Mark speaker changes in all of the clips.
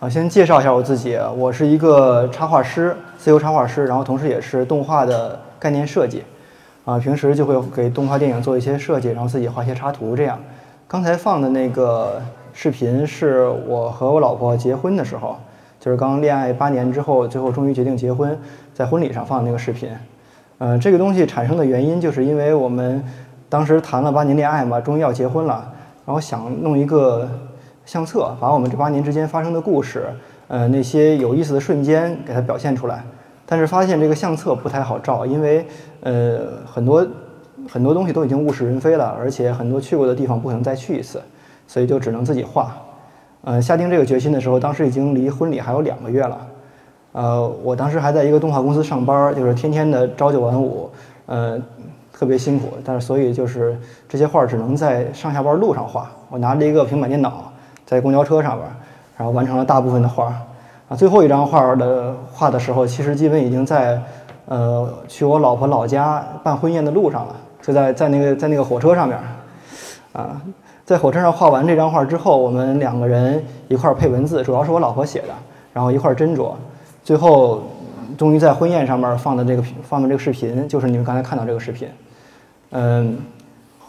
Speaker 1: 啊，先介绍一下我自己，我是一个插画师，自由插画师，然后同时也是动画的概念设计，啊，平时就会给动画电影做一些设计，然后自己画些插图这样。刚才放的那个视频是我和我老婆结婚的时候，就是刚恋爱八年之后，最后终于决定结婚，在婚礼上放的那个视频。呃，这个东西产生的原因就是因为我们当时谈了八年恋爱嘛，终于要结婚了，然后想弄一个。相册把我们这八年之间发生的故事，呃，那些有意思的瞬间给它表现出来。但是发现这个相册不太好照，因为呃很多很多东西都已经物是人非了，而且很多去过的地方不可能再去一次，所以就只能自己画。呃，下定这个决心的时候，当时已经离婚礼还有两个月了。呃，我当时还在一个动画公司上班，就是天天的朝九晚五，呃，特别辛苦。但是所以就是这些画只能在上下班路上画。我拿着一个平板电脑。在公交车上边，然后完成了大部分的画，啊，最后一张画的画的时候，其实基本已经在，呃，去我老婆老家办婚宴的路上了，就在在那个在那个火车上面，啊，在火车上画完这张画之后，我们两个人一块儿配文字，主要是我老婆写的，然后一块儿斟酌，最后终于在婚宴上面放的这个放的这个视频，就是你们刚才看到这个视频，嗯，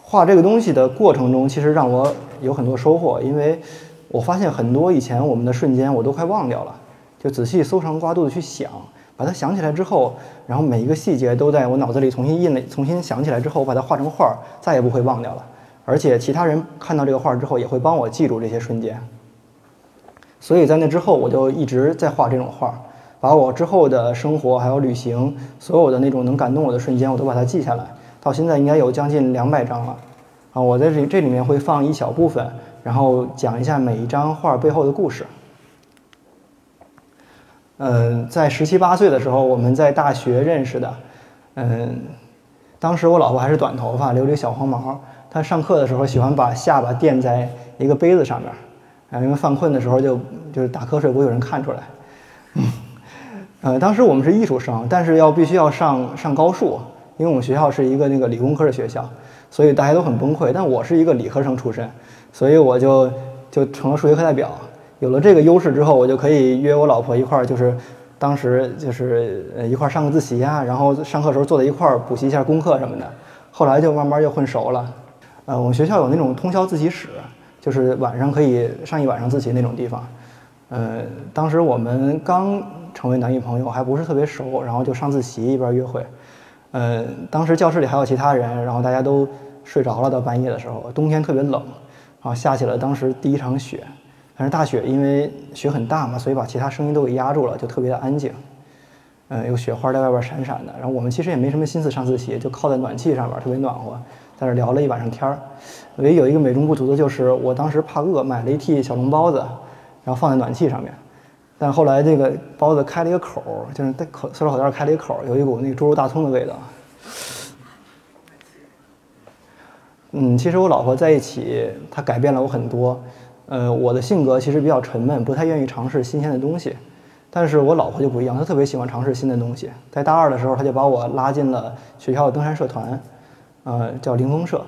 Speaker 1: 画这个东西的过程中，其实让我有很多收获，因为。我发现很多以前我们的瞬间，我都快忘掉了。就仔细搜肠刮肚的去想，把它想起来之后，然后每一个细节都在我脑子里重新印了，重新想起来之后，我把它画成画，再也不会忘掉了。而且其他人看到这个画之后，也会帮我记住这些瞬间。所以在那之后，我就一直在画这种画，把我之后的生活还有旅行所有的那种能感动我的瞬间，我都把它记下来。到现在应该有将近两百张了。啊，我在这这里面会放一小部分。然后讲一下每一张画背后的故事。嗯，在十七八岁的时候，我们在大学认识的。嗯，当时我老婆还是短头发，留着小黄毛。她上课的时候喜欢把下巴垫在一个杯子上面，啊，因为犯困的时候就就是打瞌睡不会有人看出来。嗯，呃，当时我们是艺术生，但是要必须要上上高数，因为我们学校是一个那个理工科的学校，所以大家都很崩溃。但我是一个理科生出身。所以我就就成了数学课代表，有了这个优势之后，我就可以约我老婆一块儿，就是当时就是一块儿上个自习啊，然后上课时候坐在一块儿补习一下功课什么的。后来就慢慢就混熟了。呃，我们学校有那种通宵自习室，就是晚上可以上一晚上自习那种地方。呃，当时我们刚成为男女朋友，还不是特别熟，然后就上自习一边约会。呃，当时教室里还有其他人，然后大家都睡着了，到半夜的时候，冬天特别冷。啊，下起了当时第一场雪，但是大雪因为雪很大嘛，所以把其他声音都给压住了，就特别的安静。嗯，有雪花在外边闪闪的。然后我们其实也没什么心思上自习，就靠在暖气上边，特别暖和，在那聊了一晚上天儿。唯一有一个美中不足的就是，我当时怕饿，买了一屉小笼包子，然后放在暖气上面。但后来这个包子开了一个口，就是带口塑料口袋开了一个口，有一股那个猪肉大葱的味道。嗯，其实我老婆在一起，她改变了我很多。呃，我的性格其实比较沉闷，不太愿意尝试新鲜的东西。但是我老婆就不一样，她特别喜欢尝试新的东西。在大二的时候，她就把我拉进了学校的登山社团，呃，叫灵峰社。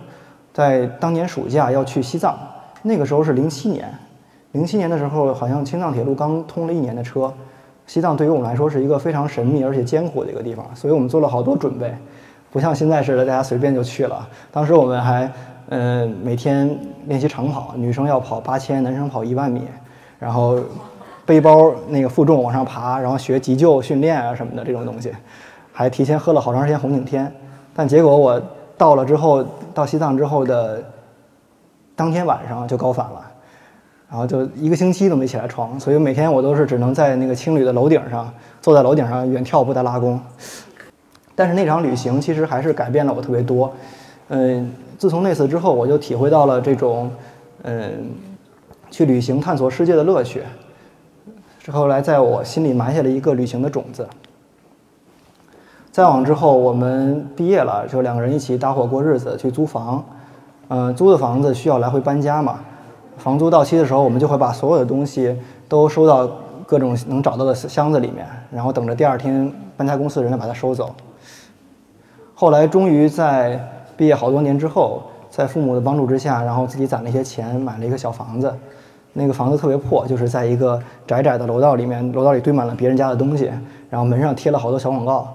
Speaker 1: 在当年暑假要去西藏，那个时候是零七年。零七年的时候，好像青藏铁路刚通了一年的车。西藏对于我们来说是一个非常神秘而且艰苦的一个地方，所以我们做了好多准备。不像现在似的，大家随便就去了。当时我们还，嗯，每天练习长跑，女生要跑八千，男生跑一万米，然后背包那个负重往上爬，然后学急救训练啊什么的这种东西，还提前喝了好长时间红景天。但结果我到了之后，到西藏之后的当天晚上就高反了，然后就一个星期都没起来床，所以每天我都是只能在那个青旅的楼顶上，坐在楼顶上远眺布达拉宫。但是那场旅行其实还是改变了我特别多，嗯，自从那次之后，我就体会到了这种，嗯，去旅行探索世界的乐趣。之后来在我心里埋下了一个旅行的种子。再往之后，我们毕业了，就两个人一起搭伙过日子，去租房，嗯，租的房子需要来回搬家嘛，房租到期的时候，我们就会把所有的东西都收到各种能找到的箱子里面，然后等着第二天搬家公司的人来把它收走。后来终于在毕业好多年之后，在父母的帮助之下，然后自己攒了一些钱，买了一个小房子。那个房子特别破，就是在一个窄窄的楼道里面，楼道里堆满了别人家的东西，然后门上贴了好多小广告。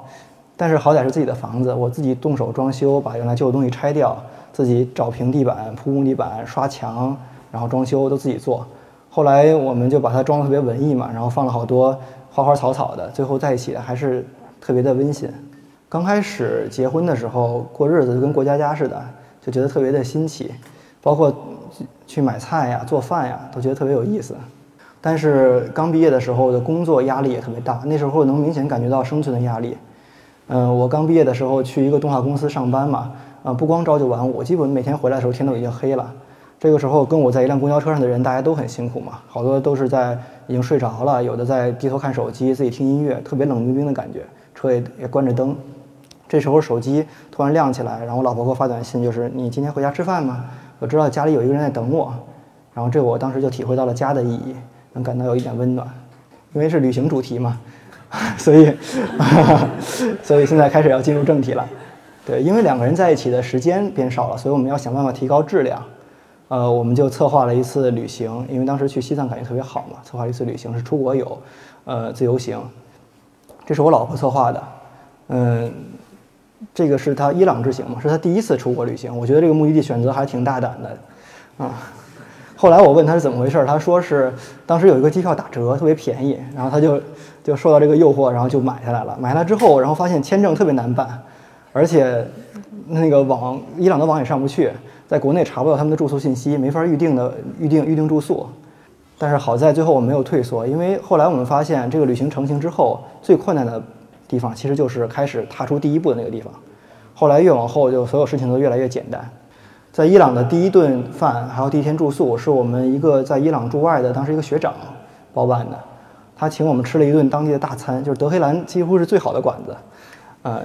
Speaker 1: 但是好歹是自己的房子，我自己动手装修，把原来旧的东西拆掉，自己找平地板、铺木地板、刷墙，然后装修都自己做。后来我们就把它装得特别文艺嘛，然后放了好多花花草草的，最后在一起还是特别的温馨。刚开始结婚的时候过日子就跟过家家似的，就觉得特别的新奇，包括去买菜呀、做饭呀，都觉得特别有意思。但是刚毕业的时候的工作压力也特别大，那时候能明显感觉到生存的压力。嗯，我刚毕业的时候去一个动画公司上班嘛，啊，不光朝九晚五，基本每天回来的时候天都已经黑了。这个时候跟我在一辆公交车上的人，大家都很辛苦嘛，好多都是在已经睡着了，有的在低头看手机，自己听音乐，特别冷冰冰的感觉，车也也关着灯。这时候手机突然亮起来，然后我老婆给我发短信，就是你今天回家吃饭吗？我知道家里有一个人在等我，然后这我当时就体会到了家的意义，能感到有一点温暖，因为是旅行主题嘛。所以 所以现在开始要进入正题了。对，因为两个人在一起的时间变少了，所以我们要想办法提高质量。呃，我们就策划了一次旅行，因为当时去西藏感觉特别好嘛，策划一次旅行是出国游，呃，自由行。这是我老婆策划的，嗯，这个是她伊朗之行嘛，是她第一次出国旅行。我觉得这个目的地选择还挺大胆的，啊。后来我问他是怎么回事，他说是当时有一个机票打折，特别便宜，然后他就就受到这个诱惑，然后就买下来了。买下来之后，然后发现签证特别难办，而且那个网伊朗的网也上不去，在国内查不到他们的住宿信息，没法预定的预定预定住宿。但是好在最后我没有退缩，因为后来我们发现这个旅行成型之后，最困难的地方其实就是开始踏出第一步的那个地方。后来越往后，就所有事情都越来越简单。在伊朗的第一顿饭，还有第一天住宿，是我们一个在伊朗驻外的当时一个学长包办的。他请我们吃了一顿当地的大餐，就是德黑兰几乎是最好的馆子，呃，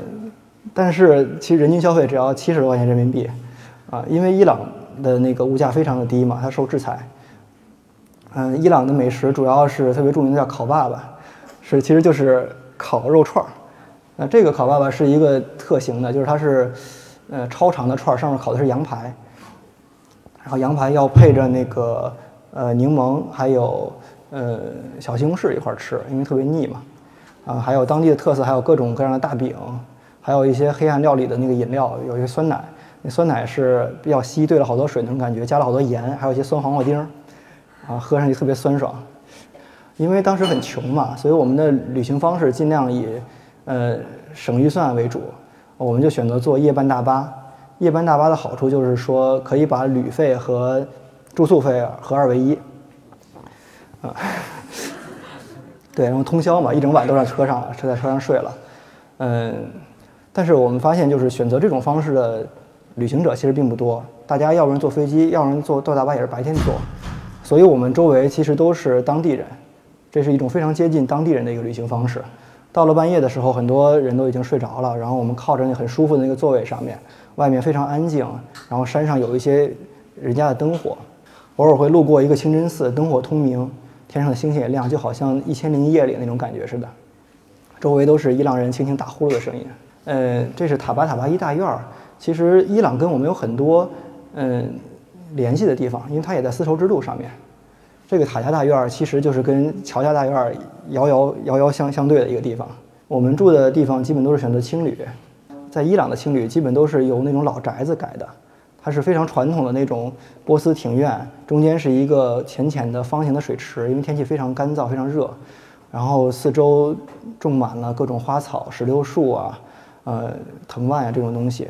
Speaker 1: 但是其实人均消费只要七十多块钱人民币，啊，因为伊朗的那个物价非常的低嘛，它受制裁。嗯，伊朗的美食主要是特别著名的叫烤爸爸，是其实就是烤肉串儿。那这个烤爸爸是一个特型的，就是它是。呃，超长的串儿上面烤的是羊排，然后羊排要配着那个呃柠檬，还有呃小西红柿一块儿吃，因为特别腻嘛。啊，还有当地的特色，还有各种各样的大饼，还有一些黑暗料理的那个饮料，有一些酸奶，那酸奶是比较稀，兑了好多水那种感觉，加了好多盐，还有一些酸黄瓜丁儿，啊，喝上去特别酸爽。因为当时很穷嘛，所以我们的旅行方式尽量以呃省预算为主。我们就选择坐夜班大巴。夜班大巴的好处就是说，可以把旅费和住宿费合二为一。啊，对，然后通宵嘛，一整晚都在车上，车在车上睡了。嗯，但是我们发现，就是选择这种方式的旅行者其实并不多。大家要不然坐飞机，要不然坐坐大巴也是白天坐。所以我们周围其实都是当地人，这是一种非常接近当地人的一个旅行方式。到了半夜的时候，很多人都已经睡着了。然后我们靠着那很舒服的那个座位上面，外面非常安静。然后山上有一些人家的灯火，偶尔会路过一个清真寺，灯火通明，天上的星星也亮，就好像一千零一夜里那种感觉似的。周围都是伊朗人轻轻打呼噜的声音。呃，这是塔巴塔巴一大院儿。其实伊朗跟我们有很多嗯联系的地方，因为它也在丝绸之路上面。这个塔家大院儿其实就是跟乔家大院儿遥遥遥遥相相对的一个地方。我们住的地方基本都是选择青旅，在伊朗的青旅基本都是由那种老宅子改的，它是非常传统的那种波斯庭院，中间是一个浅浅的方形的水池，因为天气非常干燥、非常热，然后四周种满了各种花草、石榴树啊、呃藤蔓啊这种东西，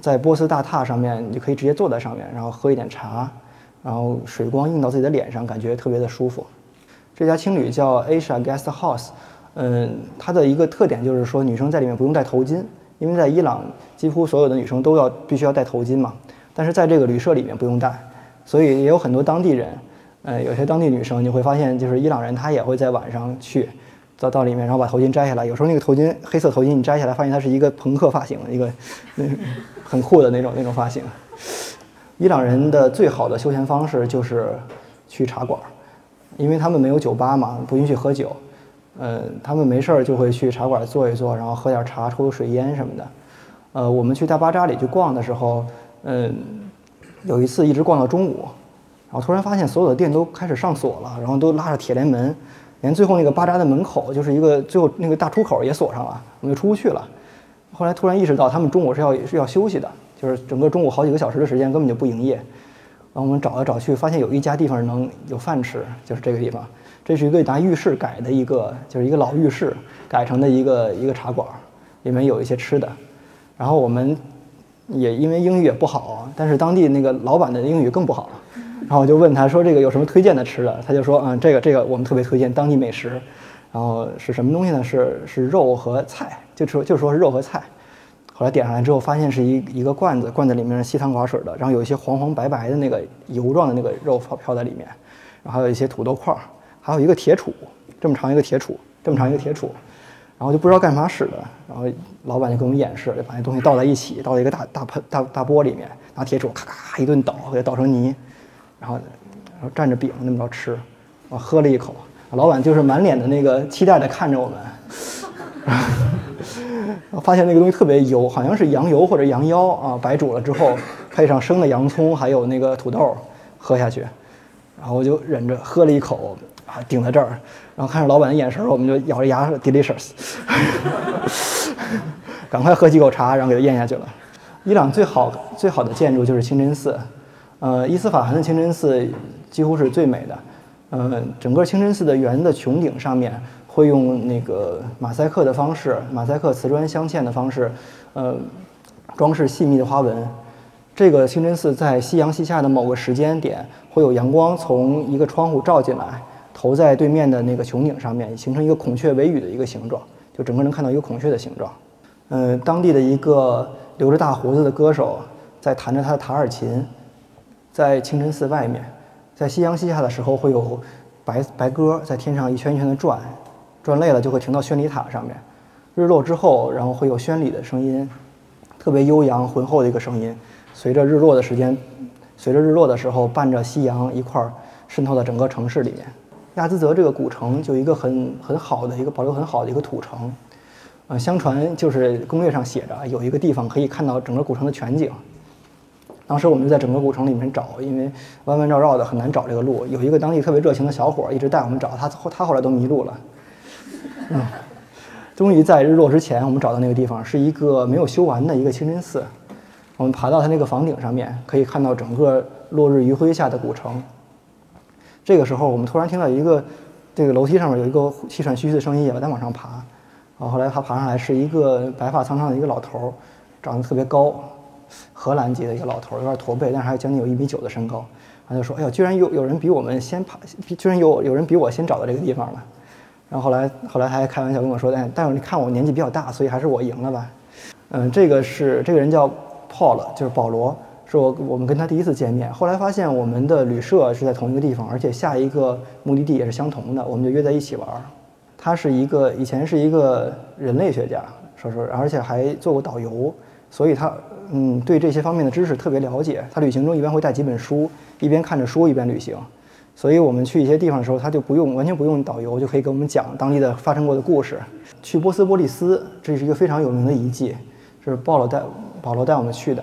Speaker 1: 在波斯大榻上面，你就可以直接坐在上面，然后喝一点茶。然后水光映到自己的脸上，感觉特别的舒服。这家青旅叫 Asia Guest House，嗯，它的一个特点就是说女生在里面不用戴头巾，因为在伊朗几乎所有的女生都要必须要戴头巾嘛。但是在这个旅社里面不用戴，所以也有很多当地人，呃，有些当地女生你会发现，就是伊朗人他也会在晚上去到到里面，然后把头巾摘下来。有时候那个头巾黑色头巾你摘下来，发现它是一个朋克发型，一个那很酷的那种那种发型。伊朗人的最好的休闲方式就是去茶馆，因为他们没有酒吧嘛，不允许喝酒。呃，他们没事儿就会去茶馆坐一坐，然后喝点茶、抽抽水烟什么的。呃，我们去大巴扎里去逛的时候，嗯，有一次一直逛到中午，然后突然发现所有的店都开始上锁了，然后都拉着铁帘门，连最后那个巴扎的门口就是一个最后那个大出口也锁上了，我们就出不去了。后来突然意识到他们中午是要是要休息的，就是整个中午好几个小时的时间根本就不营业。然后我们找来找去，发现有一家地方能有饭吃，就是这个地方。这是一个拿浴室改的一个，就是一个老浴室改成的一个一个茶馆，里面有一些吃的。然后我们也因为英语也不好，但是当地那个老板的英语更不好。然后我就问他说：“这个有什么推荐的吃的？”他就说：“嗯，这个这个我们特别推荐当地美食。然后是什么东西呢？是是肉和菜，就说就说是肉和菜。后来点上来之后，发现是一一个罐子，罐子里面是稀汤寡水的，然后有一些黄黄白白的那个油状的那个肉飘飘在里面，然后还有一些土豆块儿，还有一个铁杵，这么长一个铁杵，这么长一个铁杵，然后就不知道干嘛使的。然后老板就给我们演示，就把那东西倒在一起，倒在一个大大盆大大锅里面，拿铁杵咔咔一顿捣，给它捣成泥，然后然后蘸着饼那么着吃。我喝了一口，老板就是满脸的那个期待的看着我们。我发现那个东西特别油，好像是羊油或者羊腰啊，白煮了之后配上生的洋葱，还有那个土豆，喝下去，然后我就忍着喝了一口啊，顶在这儿，然后看着老板的眼神，我们就咬着牙 delicious，赶快喝几口茶，然后给它咽下去了。伊朗最好最好的建筑就是清真寺，呃，伊斯法罕的清真寺几乎是最美的，呃，整个清真寺的圆的穹顶上面。会用那个马赛克的方式，马赛克瓷砖镶嵌的方式，呃，装饰细密的花纹。这个清真寺在夕阳西下的某个时间点，会有阳光从一个窗户照进来，投在对面的那个穹顶上面，形成一个孔雀尾羽的一个形状，就整个能看到一个孔雀的形状。嗯，当地的一个留着大胡子的歌手在弹着他的塔尔琴，在清真寺外面，在夕阳西下的时候，会有白白鸽在天上一圈一圈的转。转累了就会停到宣礼塔上面，日落之后，然后会有宣礼的声音，特别悠扬浑厚的一个声音。随着日落的时间，随着日落的时候，伴着夕阳一块儿渗透到整个城市里面。亚兹泽这个古城就一个很很好的一个保留很好的一个土城，呃，相传就是攻略上写着有一个地方可以看到整个古城的全景。当时我们就在整个古城里面找，因为弯弯绕绕的很难找这个路。有一个当地特别热情的小伙一直带我们找，他后他后来都迷路了。嗯，终于在日落之前，我们找到那个地方，是一个没有修完的一个清真寺。我们爬到它那个房顶上面，可以看到整个落日余晖下的古城。这个时候，我们突然听到一个这个楼梯上面有一个气喘吁吁的声音，也在往上爬。然后后来他爬上来，是一个白发苍苍的一个老头，长得特别高，荷兰籍的一个老头，有点驼背，但是还有将近有一米九的身高。他就说：“哎呀，居然有有人比我们先爬，居然有有人比我先找到这个地方了。”然后后来，后来还开玩笑跟我说：“哎，但是你看我年纪比较大，所以还是我赢了吧。”嗯，这个是这个人叫 Paul，就是保罗，是我我们跟他第一次见面。后来发现我们的旅社是在同一个地方，而且下一个目的地也是相同的，我们就约在一起玩。他是一个以前是一个人类学家，说说，而且还做过导游，所以他嗯对这些方面的知识特别了解。他旅行中一般会带几本书，一边看着书一边旅行。所以我们去一些地方的时候，他就不用完全不用导游，就可以给我们讲当地的发生过的故事。去波斯波利斯，这是一个非常有名的遗迹，是保罗带保罗带我们去的。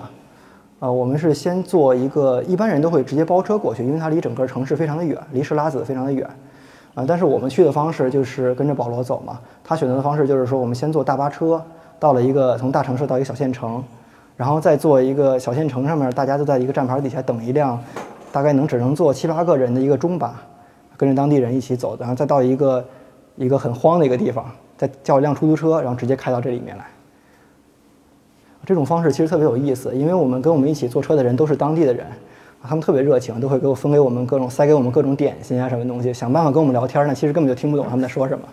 Speaker 1: 呃，我们是先坐一个，一般人都会直接包车过去，因为它离整个城市非常的远，离什拉子非常的远。啊，但是我们去的方式就是跟着保罗走嘛。他选择的方式就是说，我们先坐大巴车到了一个从大城市到一个小县城，然后再坐一个小县城上面，大家都在一个站牌底下等一辆。大概能只能坐七八个人的一个中巴，跟着当地人一起走，然后再到一个一个很荒的一个地方，再叫一辆出租车，然后直接开到这里面来。这种方式其实特别有意思，因为我们跟我们一起坐车的人都是当地的人，他们特别热情，都会给我分给我们各种塞给我们各种点心啊什么东西，想办法跟我们聊天呢。其实根本就听不懂他们在说什么。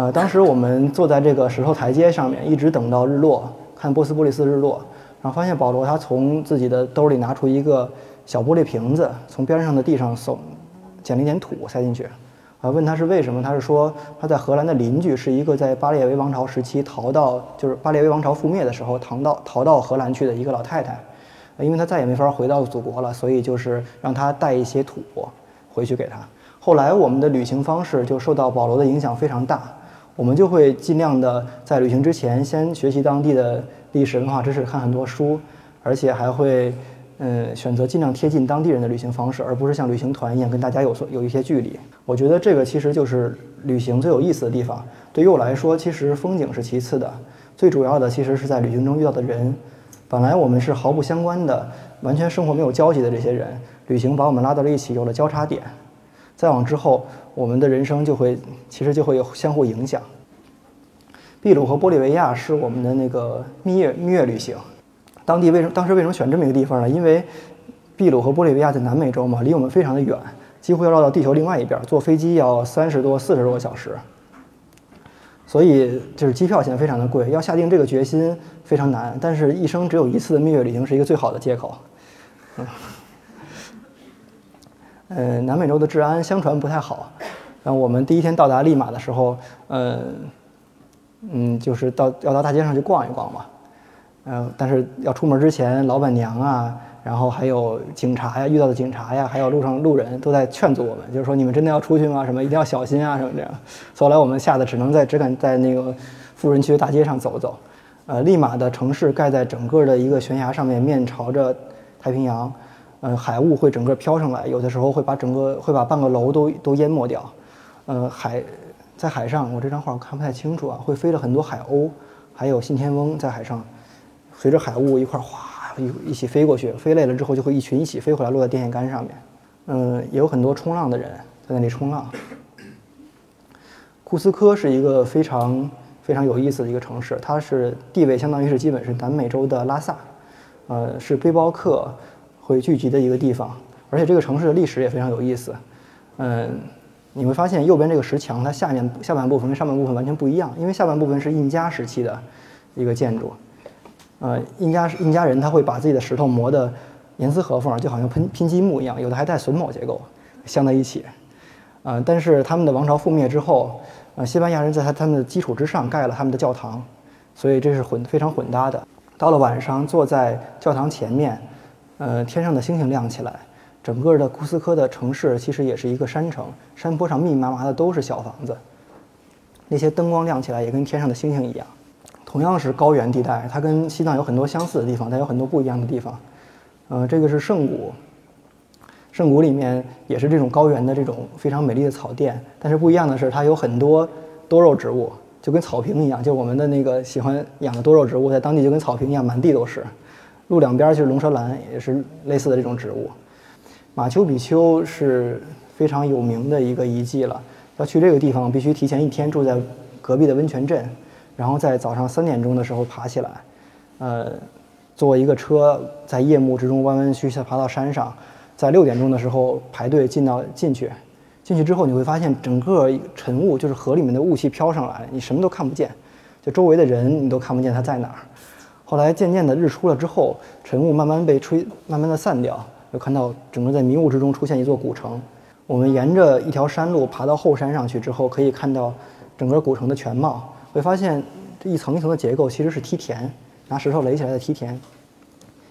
Speaker 1: 呃，当时我们坐在这个石头台阶上面，一直等到日落，看波斯波利斯日落，然后发现保罗他从自己的兜里拿出一个。小玻璃瓶子从边上的地上送，捡了一点土塞进去，啊，问他是为什么？他是说他在荷兰的邻居是一个在巴列维王朝时期逃到，就是巴列维王朝覆灭的时候逃到逃到荷兰去的一个老太太，呃因为他再也没法回到祖国了，所以就是让他带一些土回去给他。后来我们的旅行方式就受到保罗的影响非常大，我们就会尽量的在旅行之前先学习当地的历史文化知识，看很多书，而且还会。嗯，选择尽量贴近当地人的旅行方式，而不是像旅行团一样跟大家有所有一些距离。我觉得这个其实就是旅行最有意思的地方。对于我来说，其实风景是其次的，最主要的其实是在旅行中遇到的人。本来我们是毫不相关的，完全生活没有交集的这些人，旅行把我们拉到了一起，有了交叉点。再往之后，我们的人生就会其实就会有相互影响。秘鲁和玻利维亚是我们的那个蜜月蜜月旅行。当地为什么当时为什么选这么一个地方呢？因为秘鲁和玻利维亚在南美洲嘛，离我们非常的远，几乎要绕到地球另外一边，坐飞机要三十多、四十多个小时。所以就是机票钱非常的贵，要下定这个决心非常难。但是，一生只有一次的蜜月旅行是一个最好的借口。嗯，呃，南美洲的治安相传不太好。然后我们第一天到达利马的时候，嗯嗯，就是到要到大街上去逛一逛嘛。嗯，但是要出门之前，老板娘啊，然后还有警察呀，遇到的警察呀，还有路上路人都在劝阻我们，就是说你们真的要出去吗？什么一定要小心啊，什么这样。后来我们吓得只能在只敢在那个富人区的大街上走走。呃，利马的城市盖在整个的一个悬崖上面，面朝着太平洋。呃，海雾会整个飘上来，有的时候会把整个会把半个楼都都淹没掉。呃，海在海上，我这张画我看不太清楚啊，会飞了很多海鸥，还有信天翁在海上。随着海雾一块哗一一起飞过去，飞累了之后就会一群一起飞回来，落在电线杆上面。嗯，也有很多冲浪的人在那里冲浪。库斯科是一个非常非常有意思的一个城市，它是地位相当于是基本是南美洲的拉萨，呃，是背包客会聚集的一个地方。而且这个城市的历史也非常有意思。嗯，你会发现右边这个石墙，它下面下半部分跟上半部分完全不一样，因为下半部分是印加时期的一个建筑。呃，印加印加人他会把自己的石头磨得严丝合缝，就好像拼拼积木一样，有的还带榫卯结构镶在一起。呃，但是他们的王朝覆灭之后，呃，西班牙人在他他们的基础之上盖了他们的教堂，所以这是混非常混搭的。到了晚上，坐在教堂前面，呃，天上的星星亮起来，整个的库斯科的城市其实也是一个山城，山坡上密密麻麻的都是小房子，那些灯光亮起来也跟天上的星星一样。同样是高原地带，它跟西藏有很多相似的地方，但有很多不一样的地方。呃，这个是圣谷，圣谷里面也是这种高原的这种非常美丽的草甸，但是不一样的是，它有很多多肉植物，就跟草坪一样，就我们的那个喜欢养的多肉植物，在当地就跟草坪一样，满地都是。路两边就是龙舌兰，也是类似的这种植物。马丘比丘是非常有名的一个遗迹了，要去这个地方必须提前一天住在隔壁的温泉镇。然后在早上三点钟的时候爬起来，呃，坐一个车在夜幕之中弯弯曲曲地爬到山上，在六点钟的时候排队进到进去，进去之后你会发现整个晨雾就是河里面的雾气飘上来，你什么都看不见，就周围的人你都看不见他在哪儿。后来渐渐的日出了之后，晨雾慢慢被吹，慢慢的散掉，就看到整个在迷雾之中出现一座古城。我们沿着一条山路爬到后山上去之后，可以看到整个古城的全貌。会发现这一层一层的结构其实是梯田，拿石头垒起来的梯田。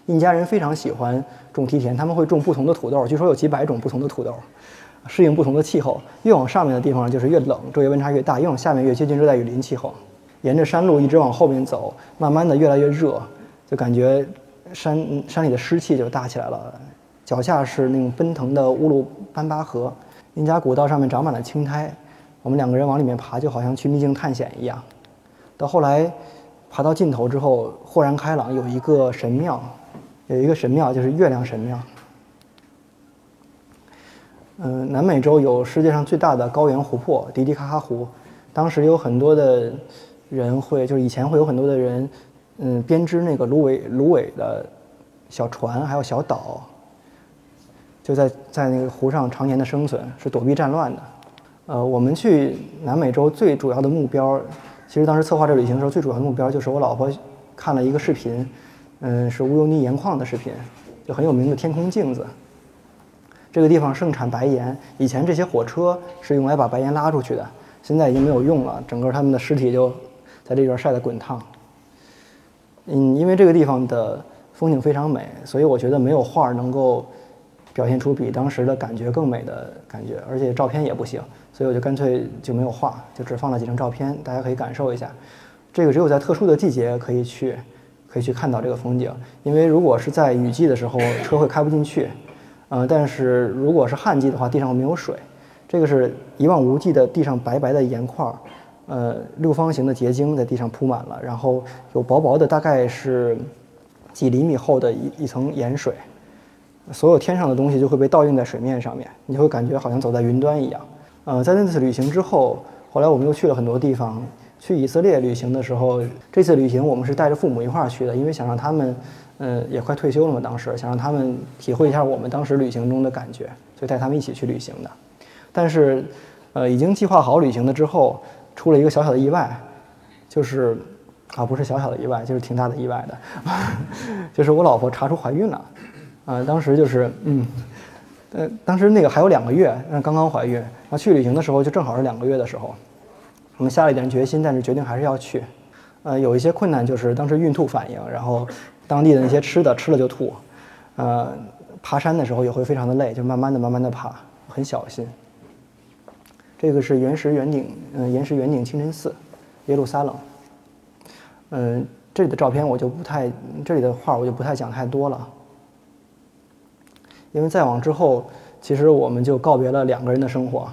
Speaker 1: 印加人非常喜欢种梯田，他们会种不同的土豆，据说有几百种不同的土豆，适应不同的气候。越往上面的地方就是越冷，昼夜温差越大；越往下面越接近热带雨林气候。沿着山路一直往后面走，慢慢的越来越热，就感觉山山里的湿气就大起来了。脚下是那种奔腾的乌鲁班巴河，林加古道上面长满了青苔。我们两个人往里面爬，就好像去秘境探险一样。到后来，爬到尽头之后，豁然开朗，有一个神庙，有一个神庙就是月亮神庙。嗯，南美洲有世界上最大的高原湖泊——迪迪卡哈湖。当时有很多的人会，就是以前会有很多的人，嗯，编织那个芦苇芦苇的小船，还有小岛，就在在那个湖上常年的生存，是躲避战乱的。呃，我们去南美洲最主要的目标，其实当时策划这旅行的时候，最主要的目标就是我老婆看了一个视频，嗯，是乌尤尼盐矿的视频，就很有名的天空镜子。这个地方盛产白盐，以前这些火车是用来把白盐拉出去的，现在已经没有用了，整个他们的尸体就在这边晒得滚烫。嗯，因为这个地方的风景非常美，所以我觉得没有画能够表现出比当时的感觉更美的感觉，而且照片也不行。所以我就干脆就没有画，就只放了几张照片，大家可以感受一下。这个只有在特殊的季节可以去，可以去看到这个风景。因为如果是在雨季的时候，车会开不进去，呃，但是如果是旱季的话，地上没有水，这个是一望无际的地上白白的岩块儿，呃，六方形的结晶在地上铺满了，然后有薄薄的大概是几厘米厚的一一层盐水，所有天上的东西就会被倒映在水面上面，你就会感觉好像走在云端一样。呃，在那次旅行之后，后来我们又去了很多地方。去以色列旅行的时候，这次旅行我们是带着父母一块儿去的，因为想让他们，呃，也快退休了嘛，当时想让他们体会一下我们当时旅行中的感觉，所以带他们一起去旅行的。但是，呃，已经计划好旅行的之后，出了一个小小的意外，就是，啊，不是小小的意外，就是挺大的意外的，就是我老婆查出怀孕了，啊，当时就是，嗯，呃，当时那个还有两个月，刚刚怀孕，然后去旅行的时候就正好是两个月的时候。我们下了一点决心，但是决定还是要去。呃，有一些困难，就是当时孕吐反应，然后当地的那些吃的吃了就吐。呃，爬山的时候也会非常的累，就慢慢的、慢慢的爬，很小心。这个是原石圆顶，嗯，岩石圆顶清真寺，耶路撒冷。嗯，这里的照片我就不太，这里的画我就不太讲太多了，因为再往之后，其实我们就告别了两个人的生活。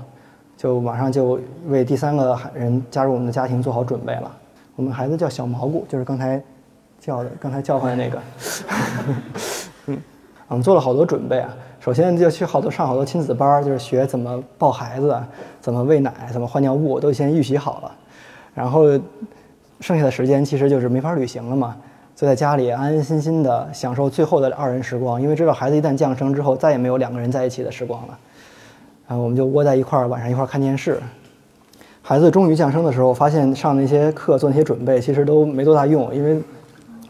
Speaker 1: 就马上就为第三个人加入我们的家庭做好准备了。我们孩子叫小蘑菇，就是刚才叫的，刚才叫唤的那个。嗯，我们做了好多准备啊。首先就去好多上好多亲子班，就是学怎么抱孩子，怎么喂奶，怎么换尿布，都先预习好了。然后剩下的时间其实就是没法旅行了嘛，就在家里安安心心的享受最后的二人时光，因为知道孩子一旦降生之后，再也没有两个人在一起的时光了。然后，我们就窝在一块儿，晚上一块儿看电视。孩子终于降生的时候，发现上那些课做那些准备，其实都没多大用，因为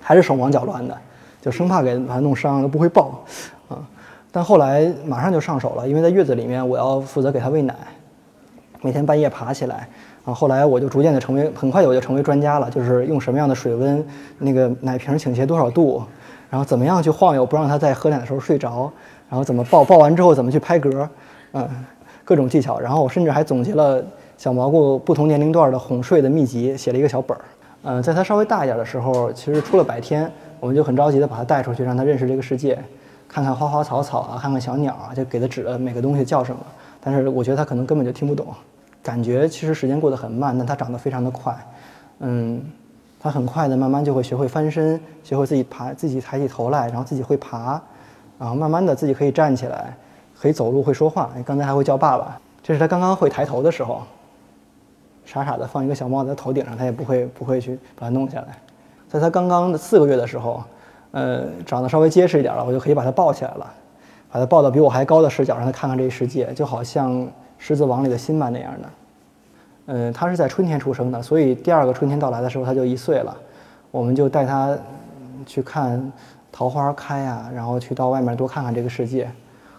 Speaker 1: 还是手忙脚乱的，就生怕给他弄伤，都不会抱。但后来马上就上手了，因为在月子里面，我要负责给他喂奶，每天半夜爬起来。啊，后来我就逐渐的成为，很快我就成为专家了，就是用什么样的水温，那个奶瓶倾斜多少度，然后怎么样去晃悠，不让他在喝奶的时候睡着，然后怎么抱，抱完之后怎么去拍嗝。嗯，各种技巧，然后我甚至还总结了小蘑菇不同年龄段的哄睡的秘籍，写了一个小本儿。嗯，在它稍微大一点的时候，其实出了白天，我们就很着急的把它带出去，让它认识这个世界，看看花花草草啊，看看小鸟啊，就给它指了每个东西叫什么。但是我觉得它可能根本就听不懂，感觉其实时间过得很慢，但它长得非常的快。嗯，它很快的慢慢就会学会翻身，学会自己爬，自己抬起头来，然后自己会爬，然后慢慢的自己可以站起来。可以走路，会说话。刚才还会叫爸爸。这是他刚刚会抬头的时候，傻傻的放一个小帽子在头顶上，他也不会不会去把它弄下来。在他刚刚的四个月的时候，呃，长得稍微结实一点了，我就可以把它抱起来了，把它抱到比我还高的视角，让他看看这个世界，就好像《狮子王》里的辛巴那样的。嗯，他是在春天出生的，所以第二个春天到来的时候他就一岁了，我们就带他去看桃花开啊，然后去到外面多看看这个世界。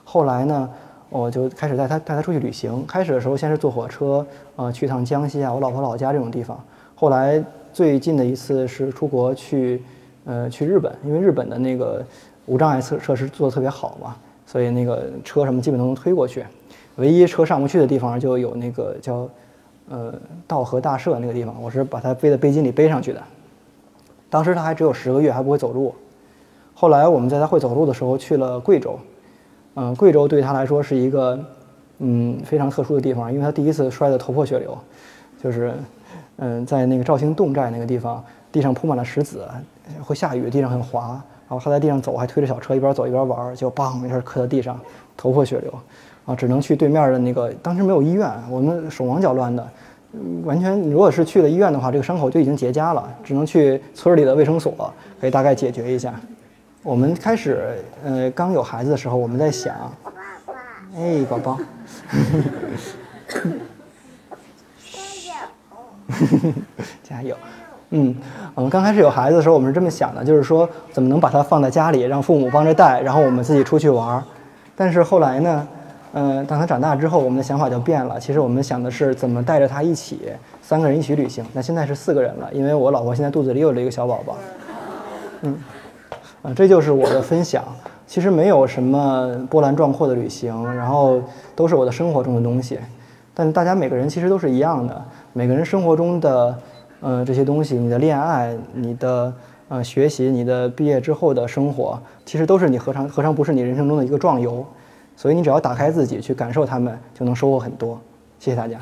Speaker 1: 后来呢，我就开始带他带他出去旅行。开始的时候，先是坐火车，呃，去趟江西啊，我老婆老家这种地方。后来最近的一次是出国去，呃，去日本，因为日本的那个无障碍设设施做的特别好嘛，所以那个车什么基本都能推过去。唯一车上不去的地方就有那个叫，呃，道和大社那个地方，我是把它背在背巾里背上去的。当时他还只有十个月，还不会走路。后来我们在他会走路的时候去了贵州。嗯，贵州对他来说是一个，嗯，非常特殊的地方，因为他第一次摔得头破血流，就是，嗯，在那个肇兴侗寨那个地方，地上铺满了石子，会下雨，地上很滑，然后他在地上走，还推着小车一边走一边玩，就梆一下磕到地上，头破血流，啊，只能去对面的那个，当时没有医院，我们手忙脚乱的，完全，如果是去了医院的话，这个伤口就已经结痂了，只能去村里的卫生所，可以大概解决一下。我们开始，呃，刚有孩子的时候，我们在想，哎，宝宝，加油，加油，嗯，我们刚开始有孩子的时候，我们是这么想的，就是说，怎么能把他放在家里，让父母帮着带，然后我们自己出去玩儿。但是后来呢，嗯，当他长大之后，我们的想法就变了。其实我们想的是怎么带着他一起，三个人一起旅行。那现在是四个人了，因为我老婆现在肚子里有了一个小宝宝，嗯。啊，这就是我的分享。其实没有什么波澜壮阔的旅行，然后都是我的生活中的东西。但大家每个人其实都是一样的，每个人生活中的，呃，这些东西，你的恋爱，你的，呃，学习你的毕业之后的生活，其实都是你何尝何尝不是你人生中的一个壮游？所以你只要打开自己去感受他们，就能收获很多。谢谢大家。